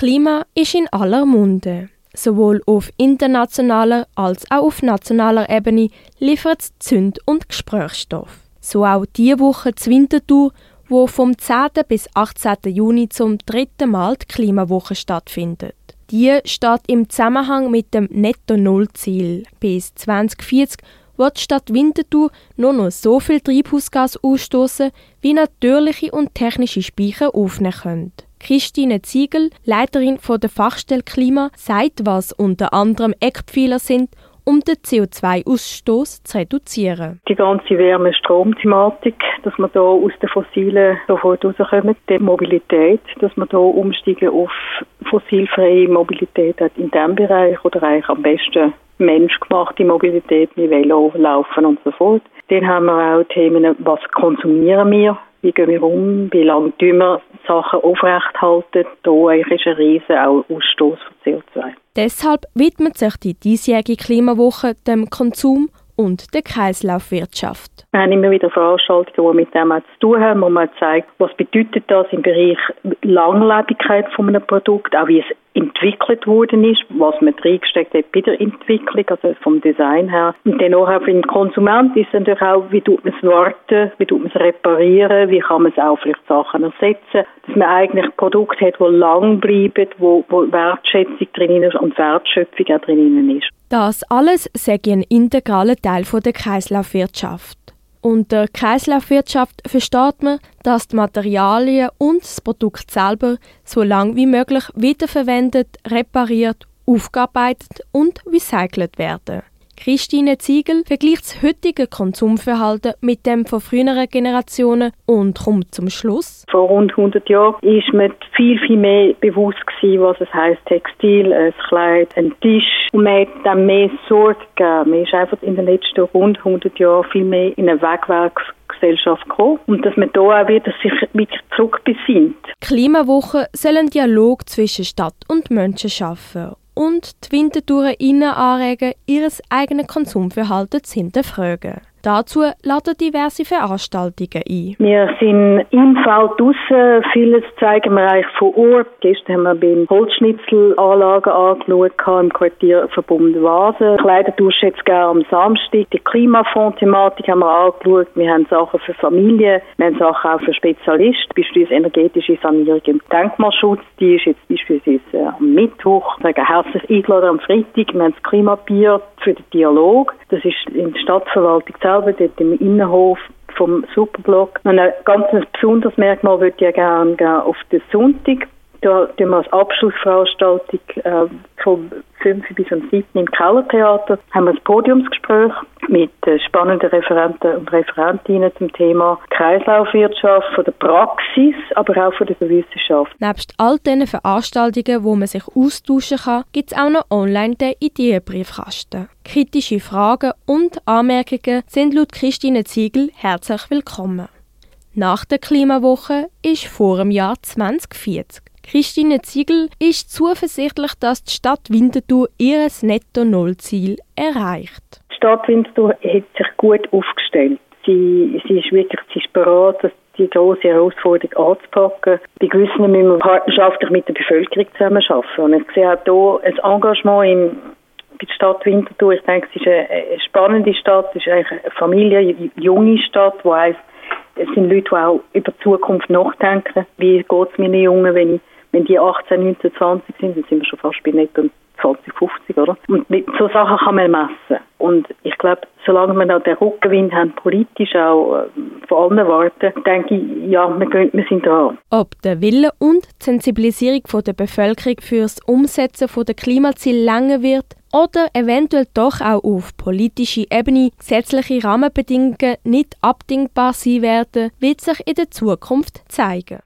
Klima ist in aller Munde. Sowohl auf internationaler als auch auf nationaler Ebene liefert es Zünd- und Gesprächsstoff. So auch diese Woche die Wintertour, wo vom 10. bis 18. Juni zum dritten Mal die Klimawoche stattfindet. Die steht im Zusammenhang mit dem Netto-Null-Ziel. Bis 2040 wird die Stadt Winterthur nur noch so viel Treibhausgas ausstoßen, wie natürliche und technische Speicher aufnehmen können. Christine Ziegel, Leiterin von der Fachstelle Klima, sagt, was unter anderem Eckpfeiler sind, um den CO2-Ausstoß zu reduzieren. Die ganze Wärme-Strom-Thematik, dass wir da aus den Fossilen sofort rauskommen, die Mobilität, dass wir da umsteigen auf fossilfreie Mobilität in diesem Bereich oder eigentlich am besten menschgemachte Mobilität wie Velo, Laufen und so fort. Dann haben wir auch Themen, was konsumieren wir, wie gehen wir um, wie lange tun wir Sachen aufrechthalten. Da ist ein riesen Ausstoß von CO2. Deshalb widmet sich die diesjährige Klimawoche dem Konsum und der Kreislaufwirtschaft. Wir haben immer wieder Veranstaltungen, die mit dem zu tun haben, wo man zeigt, was bedeutet das im Bereich Langlebigkeit von einem Produkt, auch wie es entwickelt worden ist, was man reingesteckt hat bei der Entwicklung, also vom Design her. Und dann auch für den Konsument ist natürlich auch, wie tut man es warten, wie tut man es reparieren, wie kann man es auch vielleicht Sachen ersetzen, dass man eigentlich Produkte hat, die lang bleiben, wo, wo Wertschätzung drin ist und Wertschöpfung auch drin ist. Das alles sei ein integraler Teil der Kreislaufwirtschaft. Unter Kreislaufwirtschaft versteht man, dass die Materialien und das Produkt selber so lange wie möglich wiederverwendet, repariert, aufgearbeitet und recycelt werden. Christine Ziegel vergleicht das heutige Konsumverhalten mit dem von früheren Generationen und kommt zum Schluss. Vor rund 100 Jahren ist mir viel, viel mehr bewusst gewesen, was es heißt Textil, ein Kleid, ein Tisch. Und man hat dann mehr Sorge gegeben. Man ist einfach in den letzten rund 100 Jahren viel mehr in eine Wegwerfgesellschaft gekommen. Und dass man da auch wieder sich wirklich zurückbesinnt. Klimawoche soll einen Dialog zwischen Stadt und Menschen schaffen und die Wintertouren anregen, ihr eigenes Konsumverhalten zu hinterfragen. Dazu laden diverse Veranstaltungen ein. Wir sind im Feld draussen. Vieles zeigen wir eigentlich vor Ort. Gestern haben wir bei Holzschnitzelanlagen angeschaut, im Quartierverbund Vasen. Kleidertausch jetzt gerne am Samstag. Die Klimafonds-Thematik haben wir angeschaut. Wir haben Sachen für Familien. Wir haben Sachen auch für Spezialisten. Beispielsweise energetische Sanierung im Denkmalschutz. Die ist jetzt beispielsweise äh, am Mittwoch. Ich sage herzlich eingeladen am Freitag. Wir haben das Klimabier für den Dialog. Das ist in der Stadtverwaltung selber, dort im Innenhof vom Superblock. Ein ganz besonderes Merkmal würde ich gerne auf den Sonntag. Da tun wir als Abschlussveranstaltung äh, vom 5 bis am 7 im Kellertheater haben wir ein Podiumsgespräch mit spannenden Referenten und Referentinnen zum Thema Kreislaufwirtschaft, von der Praxis, aber auch von der Wissenschaft. Nebst all diesen Veranstaltungen, wo man sich austauschen kann, gibt es auch noch online den Ideenbriefkasten. Kritische Fragen und Anmerkungen sind laut Christine Ziegel herzlich willkommen. Nach der Klimawoche ist vor dem Jahr 2040. Christine Ziegel ist zuversichtlich, dass die Stadt Winterthur ihr Netto-Null-Ziel erreicht. Die Stadt Winterthur hat sich gut aufgestellt. Sie, sie ist wirklich sie ist bereit, die große Herausforderung anzupacken. Bei gewissen müssen wir partnerschaftlich mit der Bevölkerung zusammenarbeiten. Und ich sehe auch hier ein Engagement in, bei der Stadt Winterthur. Ich denke, es ist eine, spannende Stadt, es ist eigentlich eine Familie, eine junge Stadt, wo es sind Leute, die auch über die Zukunft nachdenken. Wie geht es meinen Jungen, wenn ich wenn die 18, 19, 20 sind, dann sind wir schon fast bei netto 20, 50, oder? Und mit so Sachen kann man messen. Und ich glaube, solange wir noch den Rückgewinn haben, politisch auch äh, von allen Warten, denke ich, ja, wir, gehen, wir sind dran. Ob der Wille und die Sensibilisierung der Bevölkerung für das Umsetzen der Klimaziele länger wird oder eventuell doch auch auf politischer Ebene gesetzliche Rahmenbedingungen nicht abdingbar sein werden, wird sich in der Zukunft zeigen.